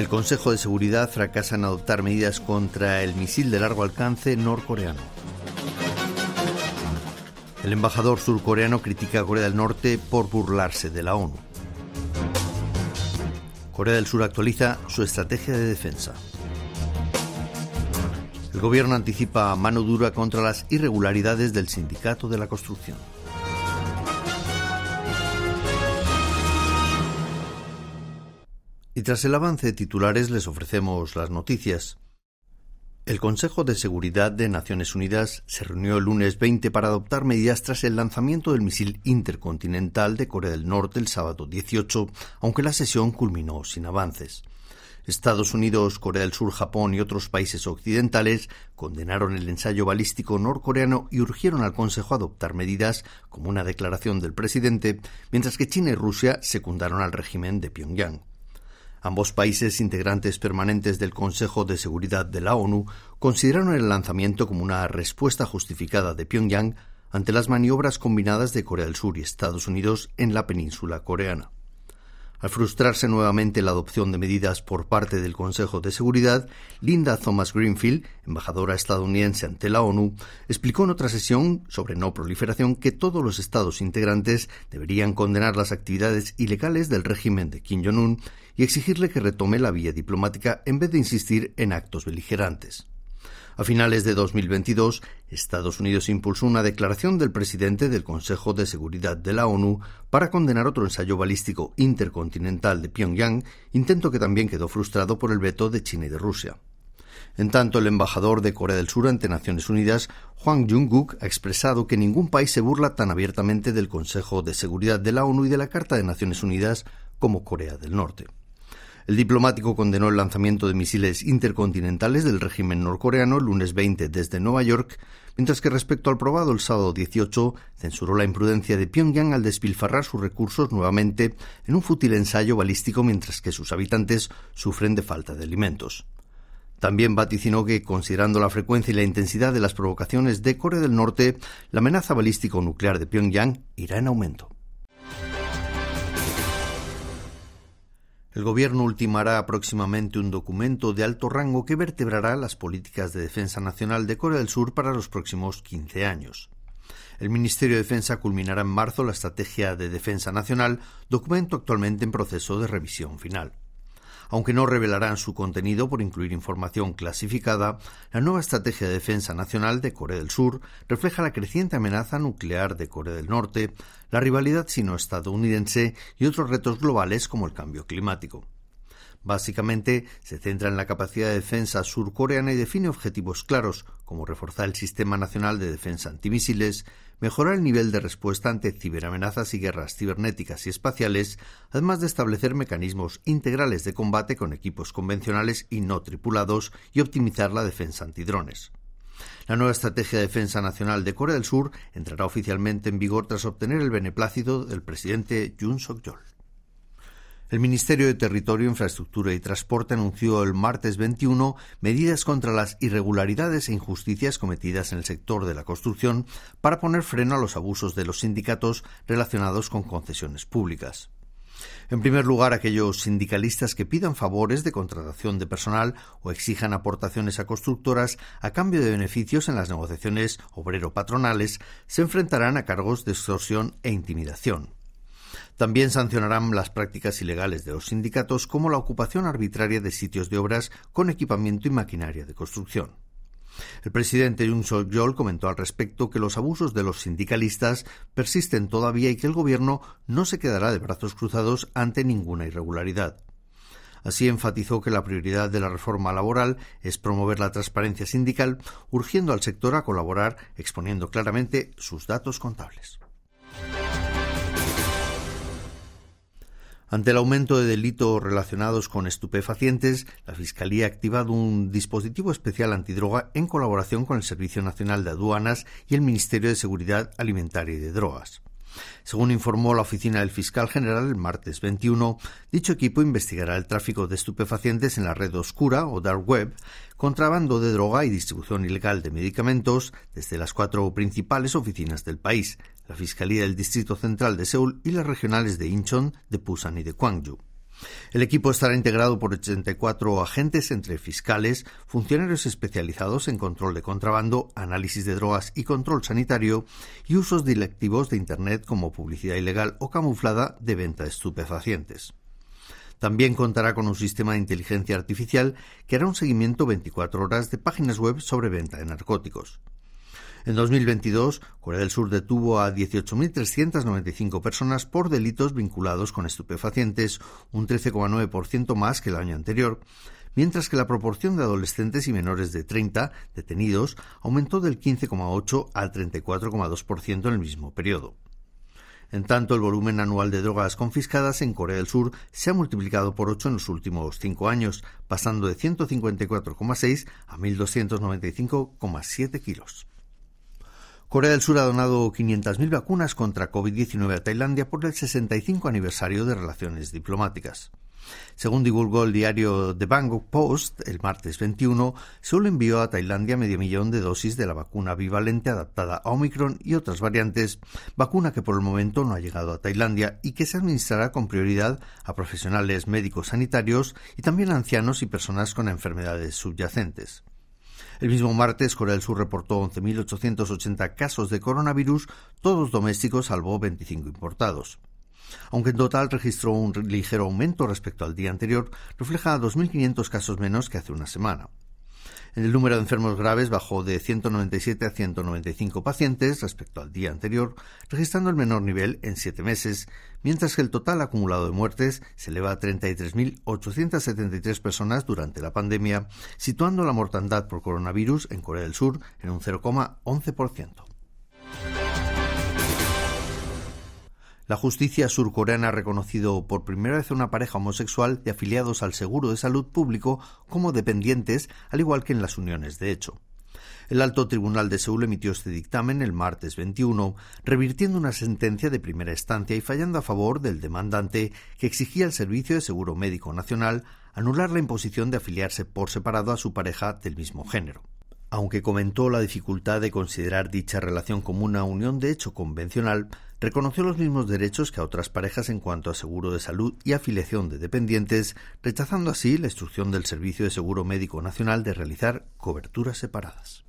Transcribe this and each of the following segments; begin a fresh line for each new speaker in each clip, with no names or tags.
El Consejo de Seguridad fracasa en adoptar medidas contra el misil de largo alcance norcoreano. El embajador surcoreano critica a Corea del Norte por burlarse de la ONU. Corea del Sur actualiza su estrategia de defensa. El gobierno anticipa mano dura contra las irregularidades del sindicato de la construcción. Y tras el avance de titulares les ofrecemos las noticias. El Consejo de Seguridad de Naciones Unidas se reunió el lunes 20 para adoptar medidas tras el lanzamiento del misil intercontinental de Corea del Norte el sábado 18, aunque la sesión culminó sin avances. Estados Unidos, Corea del Sur, Japón y otros países occidentales condenaron el ensayo balístico norcoreano y urgieron al Consejo a adoptar medidas, como una declaración del presidente, mientras que China y Rusia secundaron al régimen de Pyongyang. Ambos países integrantes permanentes del Consejo de Seguridad de la ONU consideraron el lanzamiento como una respuesta justificada de Pyongyang ante las maniobras combinadas de Corea del Sur y Estados Unidos en la península coreana. Al frustrarse nuevamente la adopción de medidas por parte del Consejo de Seguridad, Linda Thomas Greenfield, embajadora estadounidense ante la ONU, explicó en otra sesión sobre no proliferación que todos los Estados integrantes deberían condenar las actividades ilegales del régimen de Kim Jong-un y exigirle que retome la vía diplomática en vez de insistir en actos beligerantes. A finales de 2022, Estados Unidos impulsó una declaración del presidente del Consejo de Seguridad de la ONU para condenar otro ensayo balístico intercontinental de Pyongyang, intento que también quedó frustrado por el veto de China y de Rusia. En tanto, el embajador de Corea del Sur ante Naciones Unidas, Hwang Jung-guk, ha expresado que ningún país se burla tan abiertamente del Consejo de Seguridad de la ONU y de la Carta de Naciones Unidas como Corea del Norte. El diplomático condenó el lanzamiento de misiles intercontinentales del régimen norcoreano el lunes 20 desde Nueva York, mientras que respecto al probado el sábado 18 censuró la imprudencia de Pyongyang al despilfarrar sus recursos nuevamente en un fútil ensayo balístico mientras que sus habitantes sufren de falta de alimentos. También vaticinó que, considerando la frecuencia y la intensidad de las provocaciones de Corea del Norte, la amenaza balístico nuclear de Pyongyang irá en aumento. El Gobierno ultimará próximamente un documento de alto rango que vertebrará las políticas de defensa nacional de Corea del Sur para los próximos 15 años. El Ministerio de Defensa culminará en marzo la Estrategia de Defensa Nacional, documento actualmente en proceso de revisión final. Aunque no revelarán su contenido por incluir información clasificada, la nueva Estrategia de Defensa Nacional de Corea del Sur refleja la creciente amenaza nuclear de Corea del Norte, la rivalidad sino-estadounidense y otros retos globales como el cambio climático. Básicamente, se centra en la capacidad de defensa surcoreana y define objetivos claros, como reforzar el Sistema Nacional de Defensa Antimisiles, mejorar el nivel de respuesta ante ciberamenazas y guerras cibernéticas y espaciales, además de establecer mecanismos integrales de combate con equipos convencionales y no tripulados y optimizar la defensa antidrones. La nueva Estrategia de Defensa Nacional de Corea del Sur entrará oficialmente en vigor tras obtener el beneplácito del presidente Yoon Suk-yeol. El Ministerio de Territorio, Infraestructura y Transporte anunció el martes 21 medidas contra las irregularidades e injusticias cometidas en el sector de la construcción para poner freno a los abusos de los sindicatos relacionados con concesiones públicas. En primer lugar, aquellos sindicalistas que pidan favores de contratación de personal o exijan aportaciones a constructoras a cambio de beneficios en las negociaciones obrero-patronales se enfrentarán a cargos de extorsión e intimidación. También sancionarán las prácticas ilegales de los sindicatos como la ocupación arbitraria de sitios de obras con equipamiento y maquinaria de construcción. El presidente Jung Suk-yeol comentó al respecto que los abusos de los sindicalistas persisten todavía y que el gobierno no se quedará de brazos cruzados ante ninguna irregularidad. Así enfatizó que la prioridad de la reforma laboral es promover la transparencia sindical, urgiendo al sector a colaborar, exponiendo claramente sus datos contables. Ante el aumento de delitos relacionados con estupefacientes, la Fiscalía ha activado un dispositivo especial antidroga en colaboración con el Servicio Nacional de Aduanas y el Ministerio de Seguridad Alimentaria y de Drogas. Según informó la oficina del fiscal general el martes 21, dicho equipo investigará el tráfico de estupefacientes en la red oscura o dark web, contrabando de droga y distribución ilegal de medicamentos desde las cuatro principales oficinas del país, la Fiscalía del Distrito Central de Seúl y las regionales de Incheon, de Busan y de Gwangju. El equipo estará integrado por 84 agentes entre fiscales, funcionarios especializados en control de contrabando, análisis de drogas y control sanitario y usos directivos de Internet como publicidad ilegal o camuflada de venta de estupefacientes. También contará con un sistema de inteligencia artificial que hará un seguimiento 24 horas de páginas web sobre venta de narcóticos. En 2022, Corea del Sur detuvo a 18.395 personas por delitos vinculados con estupefacientes, un 13,9% más que el año anterior, mientras que la proporción de adolescentes y menores de 30 detenidos aumentó del 15,8 al 34,2% en el mismo periodo. En tanto, el volumen anual de drogas confiscadas en Corea del Sur se ha multiplicado por 8 en los últimos cinco años, pasando de 154,6 a 1.295,7 kilos. Corea del Sur ha donado 500.000 vacunas contra COVID-19 a Tailandia por el 65 aniversario de relaciones diplomáticas. Según divulgó el diario The Bangkok Post el martes 21, Seúl envió a Tailandia medio millón de dosis de la vacuna bivalente adaptada a Omicron y otras variantes, vacuna que por el momento no ha llegado a Tailandia y que se administrará con prioridad a profesionales médicos sanitarios y también a ancianos y personas con enfermedades subyacentes. El mismo martes, Corea del Sur reportó 11.880 casos de coronavirus, todos domésticos salvo 25 importados. Aunque en total registró un ligero aumento respecto al día anterior, refleja 2.500 casos menos que hace una semana. El número de enfermos graves bajó de 197 a 195 pacientes respecto al día anterior, registrando el menor nivel en siete meses, mientras que el total acumulado de muertes se eleva a 33.873 personas durante la pandemia, situando la mortandad por coronavirus en Corea del Sur en un 0,11%. La justicia surcoreana ha reconocido por primera vez a una pareja homosexual de afiliados al seguro de salud público como dependientes, al igual que en las uniones de hecho. El alto tribunal de Seúl emitió este dictamen el martes 21, revirtiendo una sentencia de primera instancia y fallando a favor del demandante que exigía al Servicio de Seguro Médico Nacional anular la imposición de afiliarse por separado a su pareja del mismo género aunque comentó la dificultad de considerar dicha relación como una unión de hecho convencional, reconoció los mismos derechos que a otras parejas en cuanto a seguro de salud y afiliación de dependientes, rechazando así la instrucción del Servicio de Seguro Médico Nacional de realizar coberturas separadas.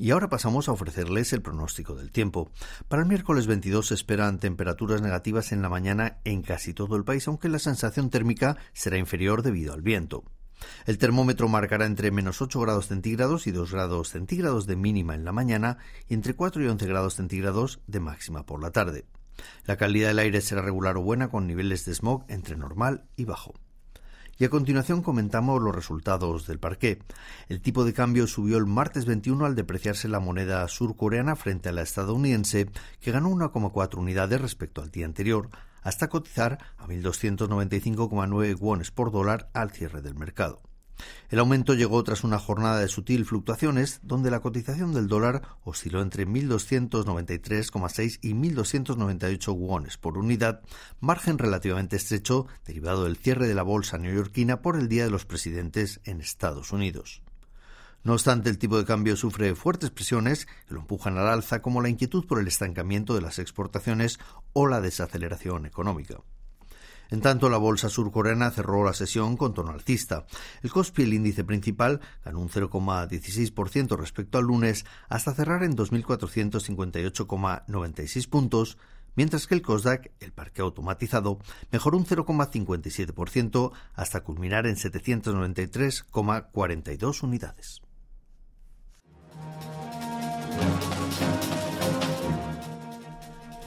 Y ahora pasamos a ofrecerles el pronóstico del tiempo. Para el miércoles 22 se esperan temperaturas negativas en la mañana en casi todo el país, aunque la sensación térmica será inferior debido al viento. El termómetro marcará entre menos 8 grados centígrados y 2 grados centígrados de mínima en la mañana y entre 4 y 11 grados centígrados de máxima por la tarde. La calidad del aire será regular o buena con niveles de smog entre normal y bajo. Y a continuación comentamos los resultados del parqué. El tipo de cambio subió el martes 21 al depreciarse la moneda surcoreana frente a la estadounidense, que ganó 1,4 unidades respecto al día anterior, hasta cotizar a 1.295,9 wones por dólar al cierre del mercado. El aumento llegó tras una jornada de sutil fluctuaciones, donde la cotización del dólar osciló entre 1.293,6 y 1.298 wones por unidad, margen relativamente estrecho derivado del cierre de la bolsa neoyorquina por el Día de los Presidentes en Estados Unidos. No obstante, el tipo de cambio sufre fuertes presiones que lo empujan al alza, como la inquietud por el estancamiento de las exportaciones o la desaceleración económica. En tanto, la bolsa surcoreana cerró la sesión con tono alcista. El Kospi, el índice principal, ganó un 0,16% respecto al lunes hasta cerrar en 2.458,96 puntos, mientras que el Kosdaq, el parque automatizado, mejoró un 0,57% hasta culminar en 793,42 unidades.